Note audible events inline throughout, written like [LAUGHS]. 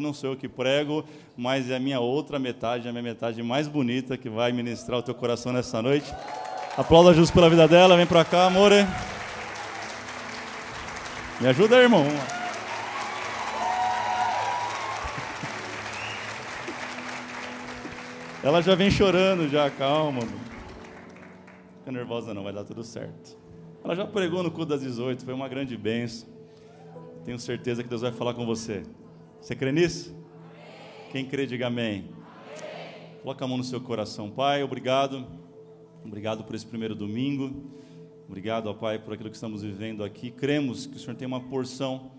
não sou eu que prego, mas é a minha outra metade, a minha metade mais bonita que vai ministrar o teu coração nessa noite. Aplauda Jesus pela vida dela, vem pra cá, amore. Me ajuda, irmão. Ela já vem chorando, já, calma. Mano. Fica nervosa não, vai dar tudo certo. Ela já pregou no culto das 18, foi uma grande bênção. Tenho certeza que Deus vai falar com você. Você crê nisso? Amém. Quem crê, diga amém. amém. Coloca a mão no seu coração. Pai, obrigado. Obrigado por esse primeiro domingo. Obrigado, ó Pai, por aquilo que estamos vivendo aqui. Cremos que o Senhor tem uma porção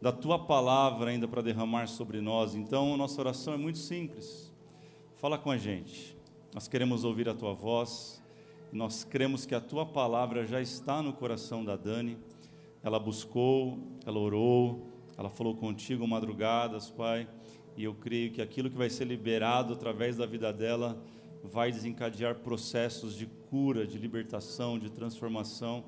da tua palavra ainda para derramar sobre nós. Então, nossa oração é muito simples. Fala com a gente. Nós queremos ouvir a tua voz. Nós cremos que a tua palavra já está no coração da Dani. Ela buscou, ela orou, ela falou contigo madrugadas, Pai, e eu creio que aquilo que vai ser liberado através da vida dela vai desencadear processos de cura, de libertação, de transformação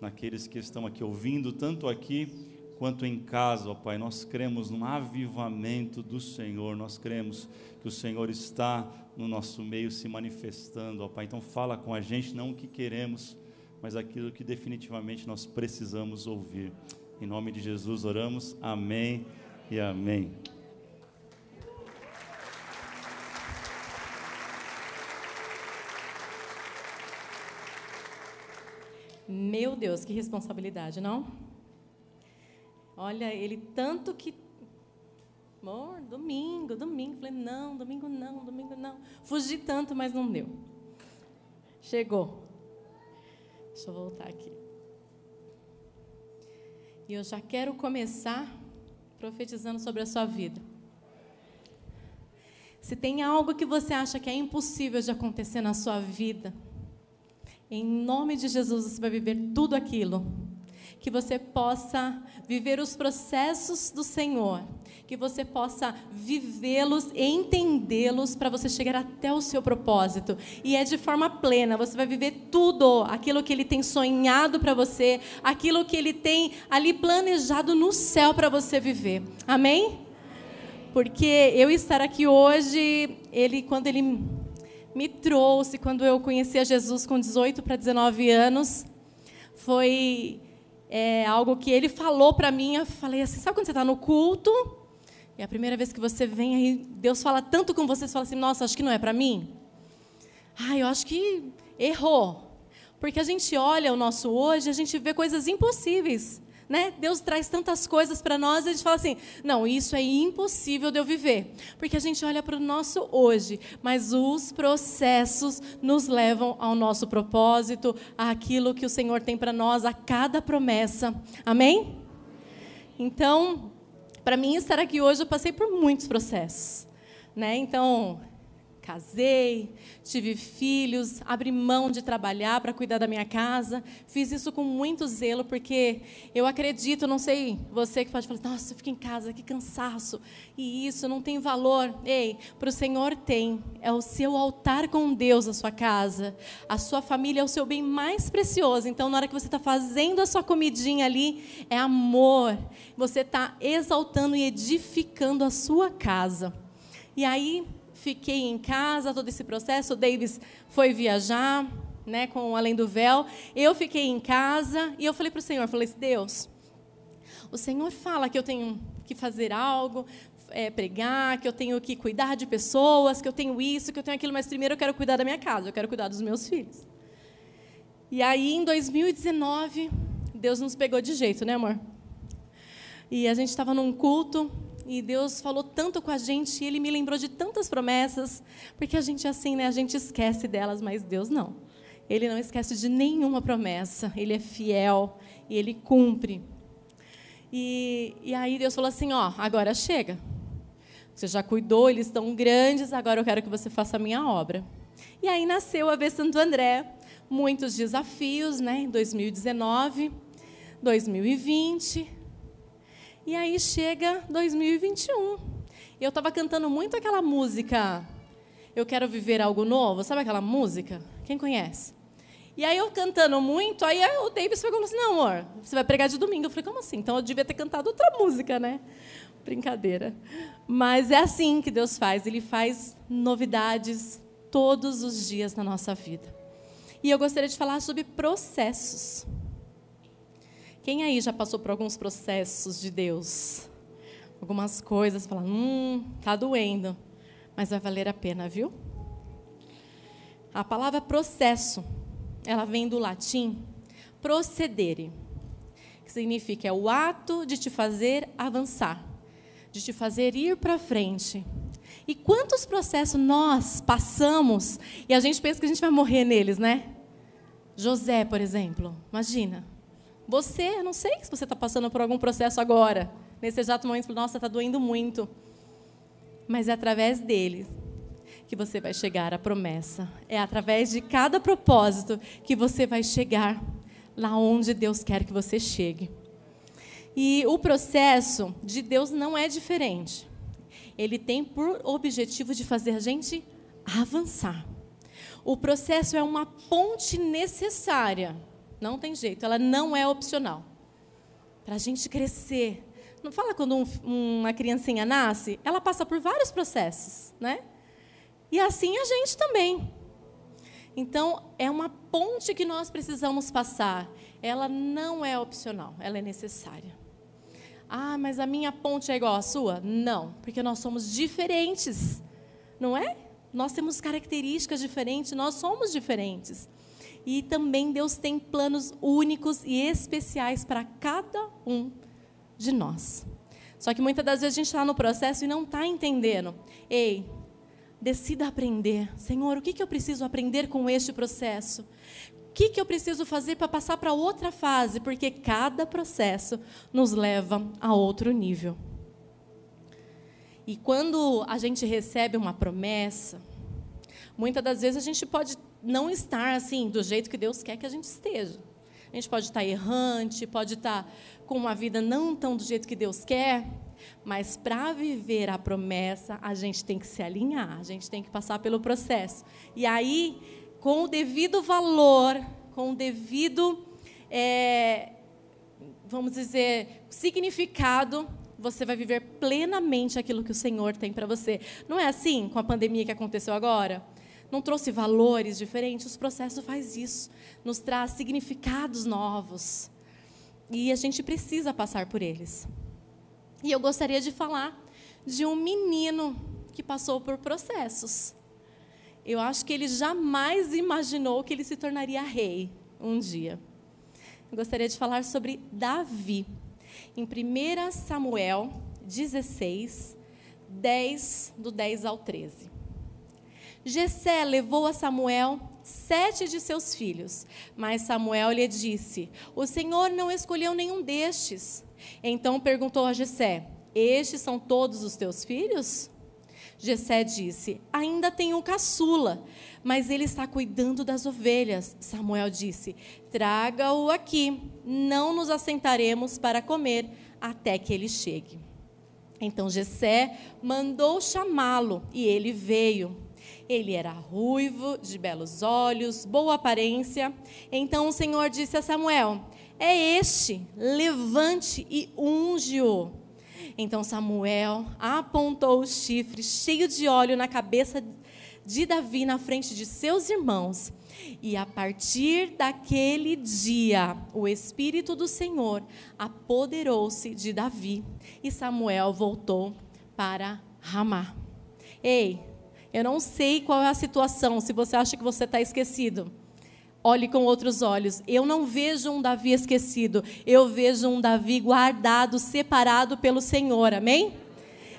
naqueles que estão aqui ouvindo, tanto aqui quanto em casa, ó Pai. Nós cremos num avivamento do Senhor, nós cremos que o Senhor está no nosso meio se manifestando, ó Pai. Então fala com a gente, não o que queremos, mas aquilo que definitivamente nós precisamos ouvir. Em nome de Jesus oramos. Amém e amém. Meu Deus, que responsabilidade, não? Olha, ele tanto que. Amor, domingo, domingo. Falei, não, domingo não, domingo não. Fugi tanto, mas não deu. Chegou. Deixa eu voltar aqui. E eu já quero começar profetizando sobre a sua vida. Se tem algo que você acha que é impossível de acontecer na sua vida, em nome de Jesus você vai viver tudo aquilo. Que você possa viver os processos do Senhor que você possa vivê-los entendê-los para você chegar até o seu propósito. E é de forma plena, você vai viver tudo, aquilo que ele tem sonhado para você, aquilo que ele tem ali planejado no céu para você viver. Amém? Porque eu estar aqui hoje, ele quando ele me trouxe, quando eu conheci a Jesus com 18 para 19 anos, foi é, algo que ele falou para mim. Eu falei assim: sabe quando você está no culto é a primeira vez que você vem aí, Deus fala tanto com você, você fala assim: nossa, acho que não é para mim. Ah, eu acho que errou. Porque a gente olha o nosso hoje, a gente vê coisas impossíveis. Né? Deus traz tantas coisas para nós e a gente fala assim: não, isso é impossível de eu viver. Porque a gente olha para o nosso hoje, mas os processos nos levam ao nosso propósito, àquilo que o Senhor tem para nós, a cada promessa. Amém? Então, para mim estar aqui hoje eu passei por muitos processos, né? Então, casei, tive filhos, abri mão de trabalhar para cuidar da minha casa. Fiz isso com muito zelo, porque eu acredito, não sei você que pode falar, nossa, eu fico em casa, que cansaço, e isso não tem valor. Ei, para o Senhor tem. É o seu altar com Deus, a sua casa. A sua família é o seu bem mais precioso. Então, na hora que você está fazendo a sua comidinha ali, é amor. Você está exaltando e edificando a sua casa. E aí, fiquei em casa todo esse processo. O Davis foi viajar, né, com Além do Véu. Eu fiquei em casa e eu falei para o Senhor, falei assim, Deus, o Senhor fala que eu tenho que fazer algo, é, pregar, que eu tenho que cuidar de pessoas, que eu tenho isso, que eu tenho aquilo, mas primeiro eu quero cuidar da minha casa, eu quero cuidar dos meus filhos. E aí, em 2019, Deus nos pegou de jeito, né, amor? E a gente estava num culto e Deus falou tanto com a gente, e Ele me lembrou de tantas promessas, porque a gente é assim, né? A gente esquece delas, mas Deus não. Ele não esquece de nenhuma promessa. Ele é fiel e Ele cumpre. E, e aí Deus falou assim, ó, agora chega. Você já cuidou, eles estão grandes, agora eu quero que você faça a minha obra. E aí nasceu a V Santo André, muitos desafios, né? Em 2019, 2020, e aí chega 2021. Eu estava cantando muito aquela música Eu Quero Viver Algo Novo. Sabe aquela música? Quem conhece? E aí eu cantando muito, aí o Davis falou assim, não, amor, você vai pregar de domingo. Eu falei, como assim? Então eu devia ter cantado outra música, né? Brincadeira. Mas é assim que Deus faz. Ele faz novidades todos os dias na nossa vida. E eu gostaria de falar sobre processos. Quem aí já passou por alguns processos de Deus? Algumas coisas, fala, hum, tá doendo, mas vai valer a pena, viu? A palavra processo, ela vem do latim procedere, que significa é o ato de te fazer avançar, de te fazer ir para frente. E quantos processos nós passamos e a gente pensa que a gente vai morrer neles, né? José, por exemplo, imagina. Você, não sei se você está passando por algum processo agora, nesse exato momento, nossa, está doendo muito. Mas é através dele que você vai chegar à promessa. É através de cada propósito que você vai chegar lá onde Deus quer que você chegue. E o processo de Deus não é diferente. Ele tem por objetivo de fazer a gente avançar. O processo é uma ponte necessária. Não tem jeito, ela não é opcional. Para a gente crescer. Não fala quando um, uma criancinha nasce, ela passa por vários processos, né? E assim a gente também. Então, é uma ponte que nós precisamos passar. Ela não é opcional, ela é necessária. Ah, mas a minha ponte é igual à sua? Não, porque nós somos diferentes, não é? Nós temos características diferentes, nós somos diferentes. E também Deus tem planos únicos e especiais para cada um de nós. Só que muitas das vezes a gente está no processo e não está entendendo. Ei, Decida aprender. Senhor, o que, que eu preciso aprender com este processo? O que, que eu preciso fazer para passar para outra fase? Porque cada processo nos leva a outro nível. E quando a gente recebe uma promessa, muitas das vezes a gente pode não estar assim do jeito que Deus quer que a gente esteja. A gente pode estar errante, pode estar com uma vida não tão do jeito que Deus quer, mas para viver a promessa, a gente tem que se alinhar, a gente tem que passar pelo processo. E aí, com o devido valor, com o devido, é, vamos dizer, significado, você vai viver plenamente aquilo que o Senhor tem para você. Não é assim com a pandemia que aconteceu agora? Não trouxe valores diferentes? Os processos faz isso, nos traz significados novos. E a gente precisa passar por eles. E eu gostaria de falar de um menino que passou por processos. Eu acho que ele jamais imaginou que ele se tornaria rei um dia. Eu gostaria de falar sobre Davi. Em 1 Samuel 16, 10, do 10 ao 13. Jessé levou a Samuel sete de seus filhos, mas Samuel lhe disse: O Senhor não escolheu nenhum destes. Então perguntou a Jessé: Estes são todos os teus filhos? Jessé disse: Ainda tenho um caçula, mas ele está cuidando das ovelhas. Samuel disse: Traga-o aqui, não nos assentaremos para comer até que ele chegue. Então Jessé mandou chamá-lo e ele veio. Ele era ruivo, de belos olhos, boa aparência. Então o Senhor disse a Samuel: é este, levante e unge-o. Então Samuel apontou o chifre cheio de óleo na cabeça de Davi na frente de seus irmãos. E a partir daquele dia, o Espírito do Senhor apoderou-se de Davi. E Samuel voltou para Ramá. Ei, eu não sei qual é a situação, se você acha que você está esquecido olhe com outros olhos. Eu não vejo um Davi esquecido, eu vejo um Davi guardado, separado pelo Senhor. Amém?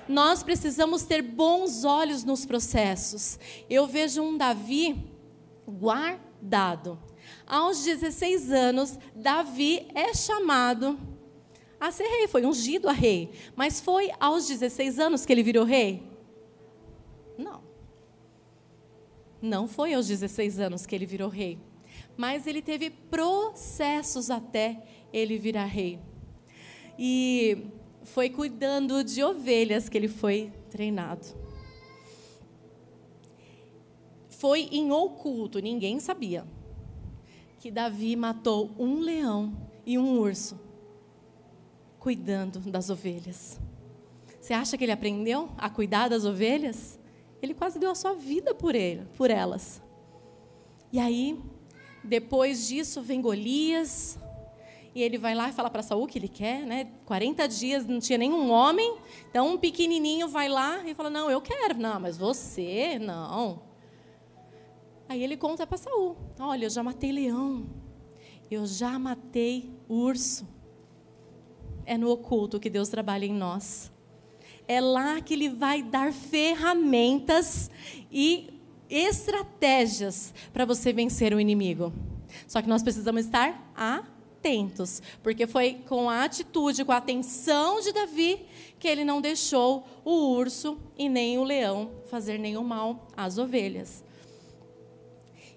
Nós precisamos ter bons olhos nos processos. Eu vejo um Davi guardado. Aos 16 anos, Davi é chamado a ser rei, foi ungido a rei. Mas foi aos 16 anos que ele virou rei? Não foi aos 16 anos que ele virou rei mas ele teve processos até ele virar rei. E foi cuidando de ovelhas que ele foi treinado. Foi em oculto, ninguém sabia, que Davi matou um leão e um urso, cuidando das ovelhas. Você acha que ele aprendeu a cuidar das ovelhas? Ele quase deu a sua vida por ele, por elas. E aí, depois disso, vem Golias, e ele vai lá e fala para Saul que ele quer, né? 40 dias não tinha nenhum homem, então um pequenininho vai lá e fala: "Não, eu quero". Não, mas você, não. Aí ele conta para Saul: "Olha, eu já matei leão. Eu já matei urso". É no oculto que Deus trabalha em nós. É lá que Ele vai dar ferramentas e estratégias para você vencer o inimigo. Só que nós precisamos estar atentos, porque foi com a atitude, com a atenção de Davi, que ele não deixou o urso e nem o leão fazer nenhum mal às ovelhas.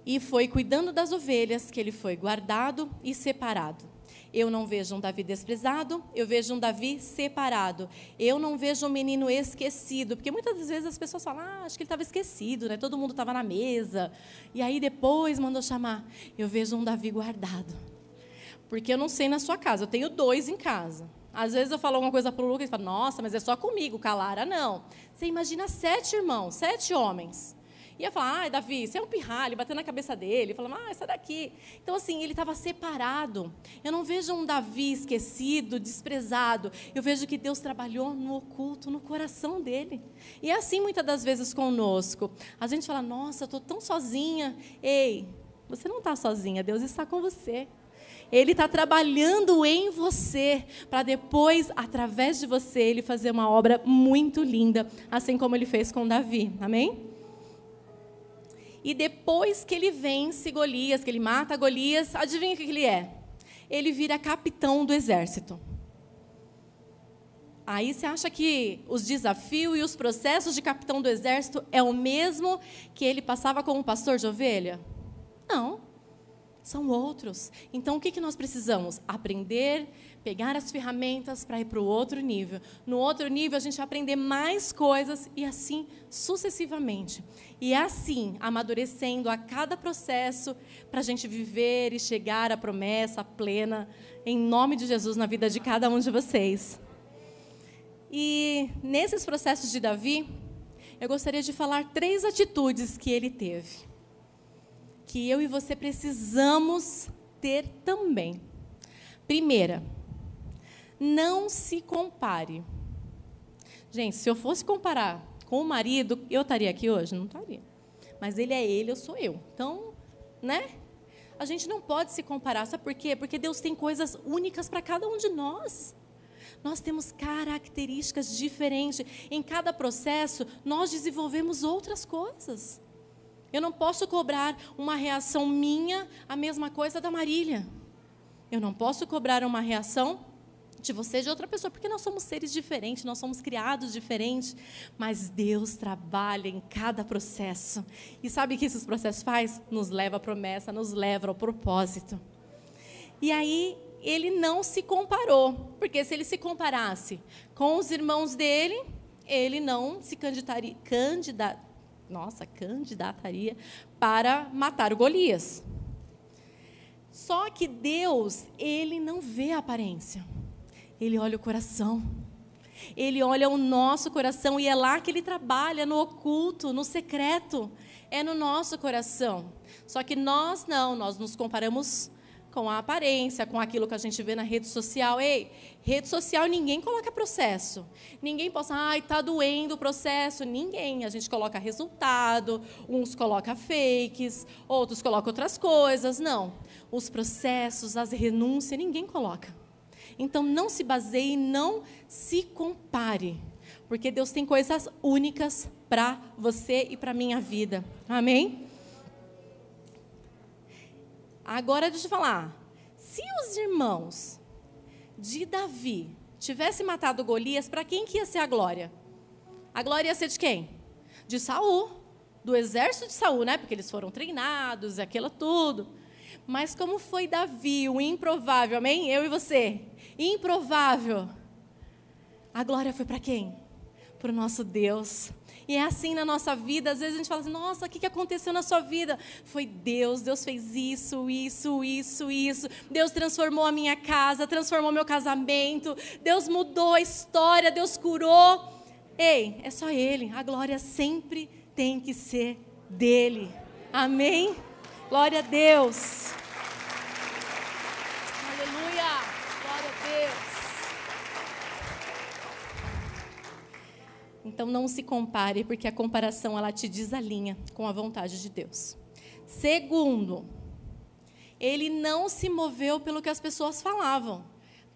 E foi cuidando das ovelhas que ele foi guardado e separado. Eu não vejo um Davi desprezado, eu vejo um Davi separado. Eu não vejo um menino esquecido, porque muitas vezes as pessoas falam, ah, acho que ele estava esquecido, né? todo mundo estava na mesa. E aí depois mandou chamar. Eu vejo um Davi guardado. Porque eu não sei na sua casa, eu tenho dois em casa. Às vezes eu falo alguma coisa para o Lucas e fala, nossa, mas é só comigo, Calara. Não. Você imagina sete irmãos, sete homens ia falar, ai, Davi, você é um pirralho, batendo na cabeça dele, falando, ah, sai daqui. Então, assim, ele estava separado. Eu não vejo um Davi esquecido, desprezado. Eu vejo que Deus trabalhou no oculto, no coração dele. E é assim muitas das vezes conosco. A gente fala, nossa, eu estou tão sozinha. Ei, você não está sozinha, Deus está com você. Ele está trabalhando em você para depois, através de você, ele fazer uma obra muito linda, assim como ele fez com Davi. Amém? E depois que ele vence Golias, que ele mata Golias, adivinha o que ele é? Ele vira capitão do exército. Aí você acha que os desafios e os processos de capitão do exército é o mesmo que ele passava como pastor de ovelha? Não. São outros. Então o que, que nós precisamos? Aprender pegar as ferramentas para ir para o outro nível. No outro nível, a gente aprender mais coisas e assim sucessivamente. E é assim, amadurecendo a cada processo para a gente viver e chegar à promessa plena, em nome de Jesus, na vida de cada um de vocês. E nesses processos de Davi, eu gostaria de falar três atitudes que ele teve, que eu e você precisamos ter também. Primeira, não se compare. Gente, se eu fosse comparar com o marido, eu estaria aqui hoje? Não estaria. Mas ele é ele, eu sou eu. Então, né? A gente não pode se comparar. Sabe por quê? Porque Deus tem coisas únicas para cada um de nós. Nós temos características diferentes. Em cada processo, nós desenvolvemos outras coisas. Eu não posso cobrar uma reação minha a mesma coisa da Marília. Eu não posso cobrar uma reação de você, de outra pessoa, porque nós somos seres diferentes, nós somos criados diferentes, mas Deus trabalha em cada processo. E sabe o que esses processos faz? Nos leva à promessa, nos leva ao propósito. E aí ele não se comparou, porque se ele se comparasse com os irmãos dele, ele não se candidataria, candida, nossa, candidataria para matar o Golias. Só que Deus, ele não vê a aparência. Ele olha o coração. Ele olha o nosso coração e é lá que ele trabalha, no oculto, no secreto. É no nosso coração. Só que nós não, nós nos comparamos com a aparência, com aquilo que a gente vê na rede social. Ei, rede social ninguém coloca processo. Ninguém possa, ai, está doendo o processo. Ninguém. A gente coloca resultado, uns colocam fakes, outros colocam outras coisas. Não. Os processos, as renúncias, ninguém coloca. Então não se baseie, não se compare, porque Deus tem coisas únicas para você e para minha vida. Amém? Agora deixa eu falar. Se os irmãos de Davi tivessem matado Golias, para quem que ia ser a glória? A glória ia ser de quem? De Saul, do exército de Saul, né? Porque eles foram treinados, aquilo tudo. Mas como foi Davi, o improvável, amém? Eu e você. Improvável. A glória foi para quem? Para o nosso Deus. E é assim na nossa vida, às vezes a gente fala assim, nossa, o que aconteceu na sua vida? Foi Deus, Deus fez isso, isso, isso, isso. Deus transformou a minha casa, transformou meu casamento, Deus mudou a história, Deus curou. Ei, é só Ele. A glória sempre tem que ser dele. Amém? Glória a Deus. Aleluia. Glória a Deus. Então não se compare, porque a comparação ela te desalinha com a vontade de Deus. Segundo, ele não se moveu pelo que as pessoas falavam.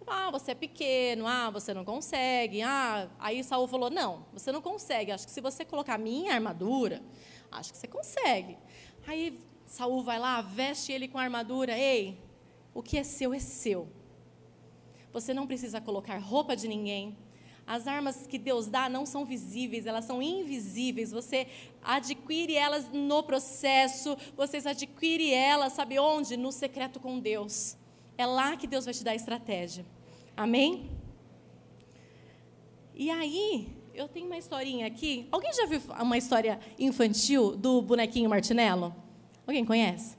Ah, você é pequeno, ah, você não consegue. Ah, aí Saul falou: "Não, você não consegue. Acho que se você colocar minha armadura, acho que você consegue". Aí Saul vai lá, veste ele com a armadura. Ei, o que é seu é seu. Você não precisa colocar roupa de ninguém. As armas que Deus dá não são visíveis, elas são invisíveis. Você adquire elas no processo, você adquire elas, sabe onde? No secreto com Deus. É lá que Deus vai te dar a estratégia. Amém? E aí, eu tenho uma historinha aqui. Alguém já viu uma história infantil do bonequinho Martinello? Alguém conhece?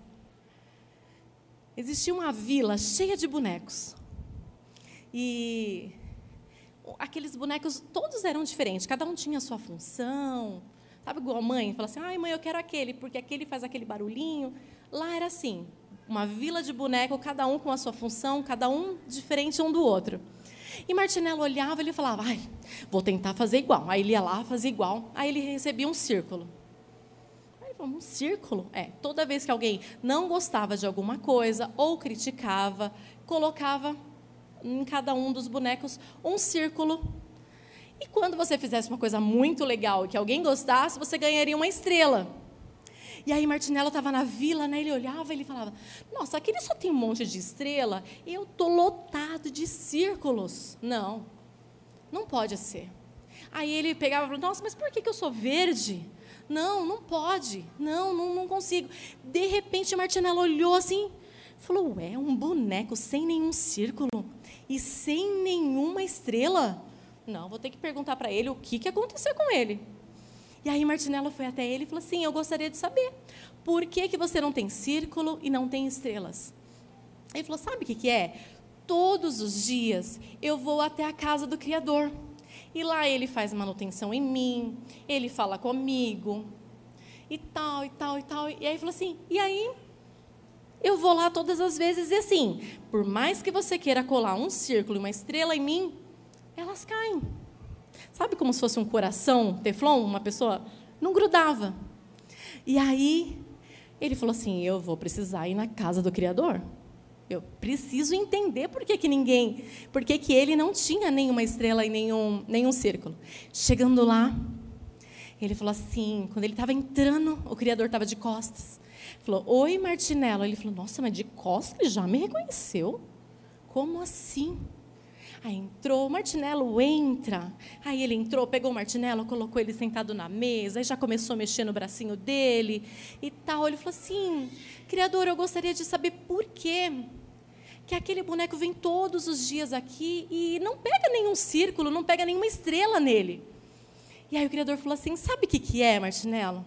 Existia uma vila cheia de bonecos. E aqueles bonecos todos eram diferentes, cada um tinha a sua função. Sabe igual a mãe? Fala assim: ai, mãe, eu quero aquele, porque aquele faz aquele barulhinho. Lá era assim: uma vila de boneco, cada um com a sua função, cada um diferente um do outro. E Martinello olhava e ele falava: ai, vou tentar fazer igual. Aí ele ia lá, fazia igual. Aí ele recebia um círculo. Um círculo? É, toda vez que alguém não gostava de alguma coisa ou criticava, colocava em cada um dos bonecos um círculo. E quando você fizesse uma coisa muito legal e que alguém gostasse, você ganharia uma estrela. E aí Martinello estava na vila, né? Ele olhava e ele falava: Nossa, aquele só tem um monte de estrela. Eu tô lotado de círculos. Não, não pode ser. Aí ele pegava e falava: Nossa, mas por que, que eu sou verde? Não, não pode. Não, não, não consigo. De repente Martinello olhou assim, falou: Ué, um boneco sem nenhum círculo e sem nenhuma estrela? Não, vou ter que perguntar para ele o que, que aconteceu com ele. E aí Martinello foi até ele e falou assim: Eu gostaria de saber por que, que você não tem círculo e não tem estrelas. Ele falou: Sabe o que, que é? Todos os dias eu vou até a casa do Criador. E lá ele faz manutenção em mim, ele fala comigo, e tal, e tal, e tal. E aí falou assim: E aí eu vou lá todas as vezes e assim, por mais que você queira colar um círculo e uma estrela em mim, elas caem. Sabe como se fosse um coração teflon, uma pessoa não grudava. E aí ele falou assim: "Eu vou precisar ir na casa do criador. Eu preciso entender por que, que ninguém, por que, que ele não tinha nenhuma estrela e nenhum nenhum círculo". Chegando lá, ele falou assim, quando ele estava entrando, o criador estava de costas. Falou, oi Martinello. Ele falou, nossa, mas de costas ele já me reconheceu? Como assim? Aí entrou, o Martinello entra. Aí ele entrou, pegou o Martinello, colocou ele sentado na mesa, aí já começou a mexer no bracinho dele e tal. Ele falou assim: Criador, eu gostaria de saber por quê que aquele boneco vem todos os dias aqui e não pega nenhum círculo, não pega nenhuma estrela nele. E aí o Criador falou assim: Sabe o que, que é, Martinello?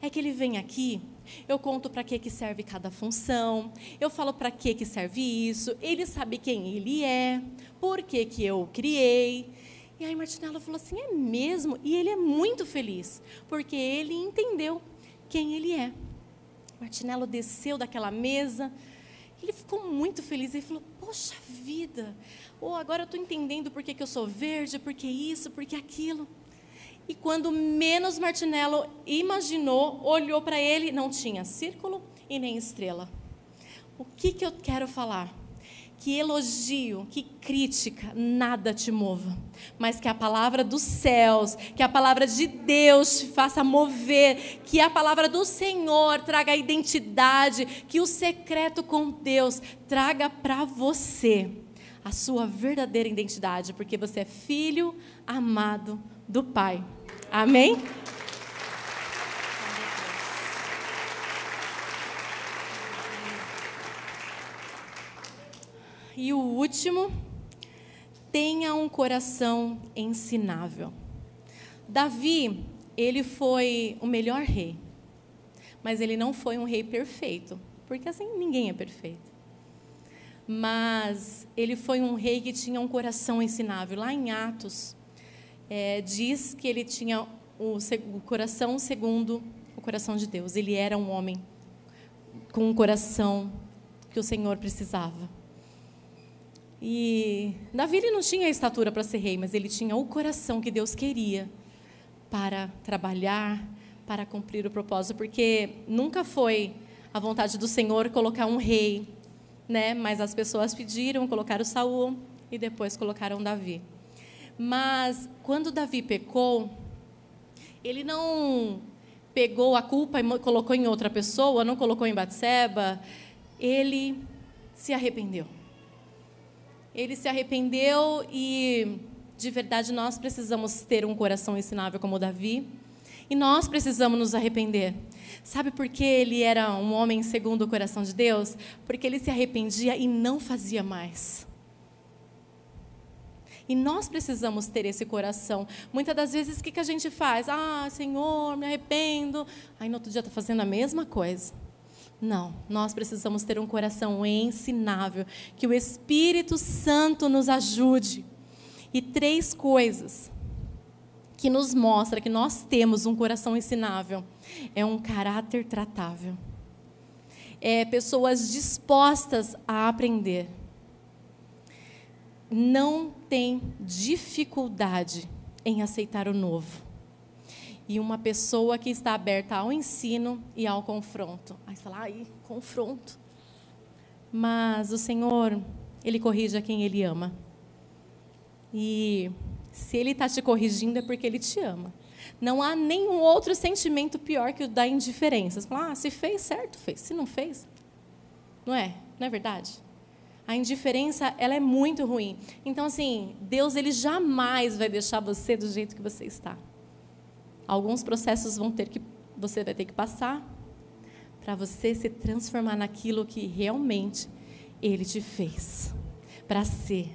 É que ele vem aqui eu conto para que, que serve cada função, eu falo para que, que serve isso, ele sabe quem ele é, por que, que eu criei. E aí Martinello falou assim: é mesmo? E ele é muito feliz, porque ele entendeu quem ele é. Martinello desceu daquela mesa, ele ficou muito feliz. Ele falou: Poxa vida, oh, agora eu estou entendendo por que, que eu sou verde, por que isso, por que aquilo. E quando menos Martinello imaginou, olhou para ele, não tinha círculo e nem estrela. O que, que eu quero falar? Que elogio, que crítica, nada te mova, mas que a palavra dos céus, que a palavra de Deus te faça mover, que a palavra do Senhor traga identidade, que o secreto com Deus traga para você a sua verdadeira identidade, porque você é filho amado do Pai. Amém? E o último, tenha um coração ensinável. Davi, ele foi o melhor rei, mas ele não foi um rei perfeito, porque assim ninguém é perfeito. Mas ele foi um rei que tinha um coração ensinável. Lá em Atos, é, diz que ele tinha o, o coração segundo o coração de Deus. Ele era um homem com um coração que o Senhor precisava. E Davi ele não tinha a estatura para ser rei, mas ele tinha o coração que Deus queria para trabalhar, para cumprir o propósito, porque nunca foi a vontade do Senhor colocar um rei, né? Mas as pessoas pediram, colocaram Saul e depois colocaram Davi. Mas quando Davi pecou, ele não pegou a culpa e colocou em outra pessoa, não colocou em Batseba, ele se arrependeu. Ele se arrependeu e, de verdade, nós precisamos ter um coração ensinável como Davi. E nós precisamos nos arrepender. Sabe por que ele era um homem segundo o coração de Deus? Porque ele se arrependia e não fazia mais. E nós precisamos ter esse coração. Muitas das vezes, o que, a gente faz? Ah, Senhor, me arrependo. Aí no outro dia está fazendo a mesma coisa. Não, nós precisamos ter um coração ensinável, que o Espírito Santo nos ajude. E três coisas que nos mostra que nós temos um coração ensinável é um caráter tratável. É pessoas dispostas a aprender. Não tem dificuldade em aceitar o novo e uma pessoa que está aberta ao ensino e ao confronto. Aí você fala, ai, confronto. Mas o Senhor, Ele corrige a quem Ele ama. E se Ele está te corrigindo é porque Ele te ama. Não há nenhum outro sentimento pior que o da indiferença. Você fala, ah, se fez, certo, fez. Se não fez, não é? Não é verdade? A indiferença, ela é muito ruim. Então, assim, Deus, Ele jamais vai deixar você do jeito que você está. Alguns processos vão ter que você vai ter que passar para você se transformar naquilo que realmente ele te fez para ser.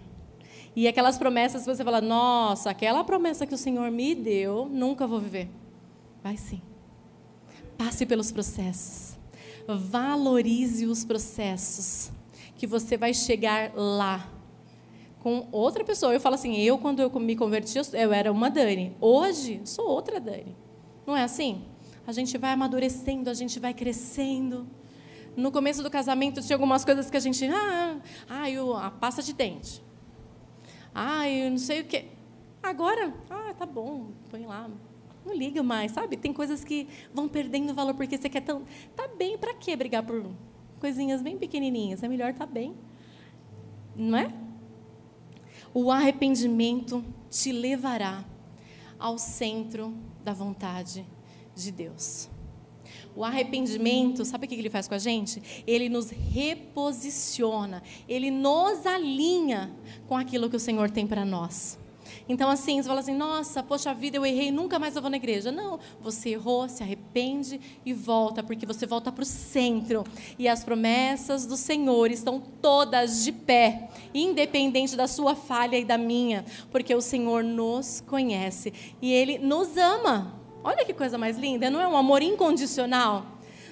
E aquelas promessas que você fala, nossa, aquela promessa que o Senhor me deu, nunca vou viver. Vai sim. Passe pelos processos. Valorize os processos, que você vai chegar lá com outra pessoa. Eu falo assim, eu quando eu me converti, eu era uma Dani. Hoje, sou outra Dani. Não é assim? A gente vai amadurecendo, a gente vai crescendo. No começo do casamento tinha algumas coisas que a gente, ah, ah eu, a pasta de dente. Ah, eu não sei o quê. Agora, ah, tá bom, põe lá. Não liga mais, sabe? Tem coisas que vão perdendo valor porque você quer tão. Tá bem, para que brigar por coisinhas bem pequenininhas? É melhor tá bem. Não é? O arrependimento te levará ao centro da vontade de Deus. O arrependimento, sabe o que ele faz com a gente? Ele nos reposiciona, ele nos alinha com aquilo que o Senhor tem para nós. Então, assim, você fala assim: nossa, poxa vida, eu errei, nunca mais eu vou na igreja. Não, você errou, se arrepende e volta, porque você volta para o centro. E as promessas do Senhor estão todas de pé, independente da sua falha e da minha, porque o Senhor nos conhece e Ele nos ama. Olha que coisa mais linda, não é um amor incondicional?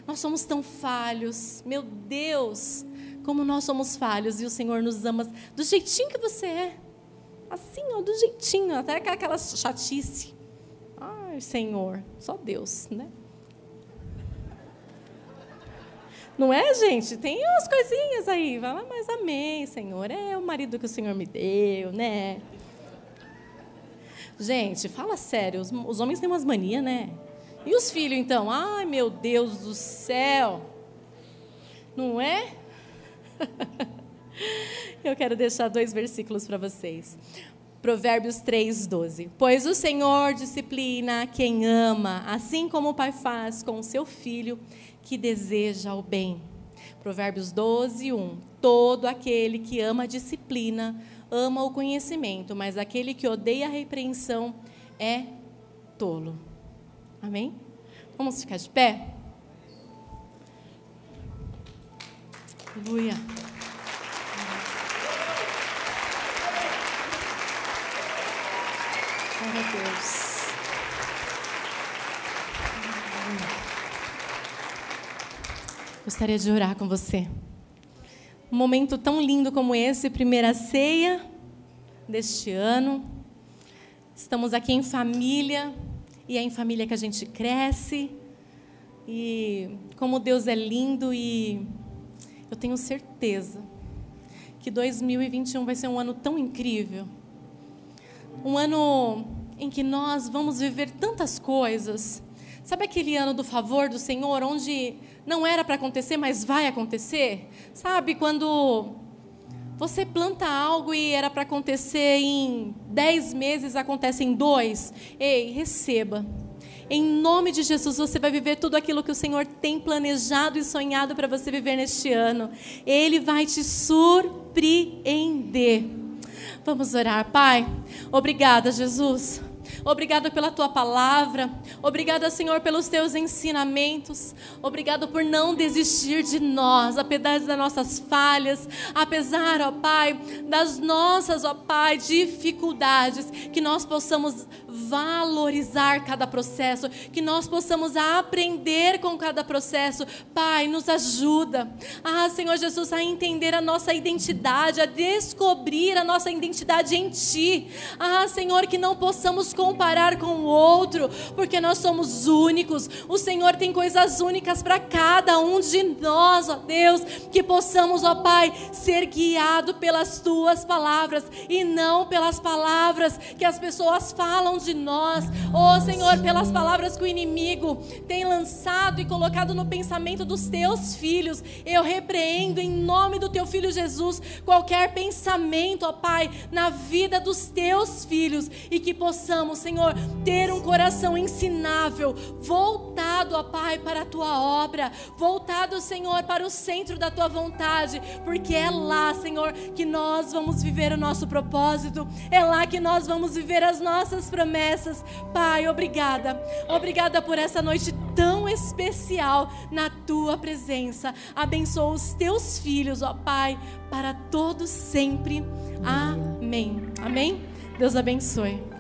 Nós somos tão falhos, meu Deus, como nós somos falhos e o Senhor nos ama do jeitinho que você é. Assim, ó, do jeitinho, até aquela chatice. Ai, Senhor, só Deus, né? Não é, gente? Tem umas coisinhas aí. Mas amém, Senhor. É o marido que o Senhor me deu, né? Gente, fala sério. Os, os homens têm umas manias, né? E os filhos, então? Ai, meu Deus do céu. Não é? [LAUGHS] Eu quero deixar dois versículos para vocês. Provérbios 3, 12. Pois o Senhor disciplina quem ama, assim como o pai faz com o seu filho que deseja o bem. Provérbios 12, 1. Todo aquele que ama a disciplina, ama o conhecimento, mas aquele que odeia a repreensão é tolo. Amém? Vamos ficar de pé? Aleluia. Glória a Deus. Gostaria de orar com você. Um momento tão lindo como esse, primeira ceia deste ano. Estamos aqui em família e é em família que a gente cresce. E como Deus é lindo e eu tenho certeza que 2021 vai ser um ano tão incrível. Um ano em que nós vamos viver tantas coisas. Sabe aquele ano do favor do Senhor, onde não era para acontecer, mas vai acontecer? Sabe quando você planta algo e era para acontecer em dez meses, acontece em dois? Ei, receba. Em nome de Jesus, você vai viver tudo aquilo que o Senhor tem planejado e sonhado para você viver neste ano. Ele vai te surpreender. Vamos orar, Pai. Obrigada, Jesus. Obrigado pela tua palavra. Obrigada, Senhor, pelos teus ensinamentos. Obrigado por não desistir de nós, apesar das nossas falhas, apesar, ó Pai, das nossas, ó Pai, dificuldades, que nós possamos valorizar cada processo, que nós possamos aprender com cada processo. Pai, nos ajuda. Ah, Senhor Jesus, a entender a nossa identidade, a descobrir a nossa identidade em Ti. Ah, Senhor, que não possamos comparar com o outro, porque nós somos únicos. O Senhor tem coisas únicas para cada um de nós, ó Deus, que possamos, ó Pai, ser guiado pelas tuas palavras e não pelas palavras que as pessoas falam de nós. Oh, Senhor, pelas palavras que o inimigo tem lançado e colocado no pensamento dos teus filhos, eu repreendo em nome do teu filho Jesus qualquer pensamento, ó Pai, na vida dos teus filhos e que possamos, Senhor, ter um coração ensinável, voltado, ó Pai, para a tua obra, voltado, Senhor, para o centro da tua vontade, porque é lá, Senhor, que nós vamos viver o nosso propósito, é lá que nós vamos viver as nossas promessas. Pai, obrigada. Obrigada por essa noite tão especial na tua presença. Abençoa os teus filhos, ó Pai, para todos sempre. Amém. Amém. Deus abençoe.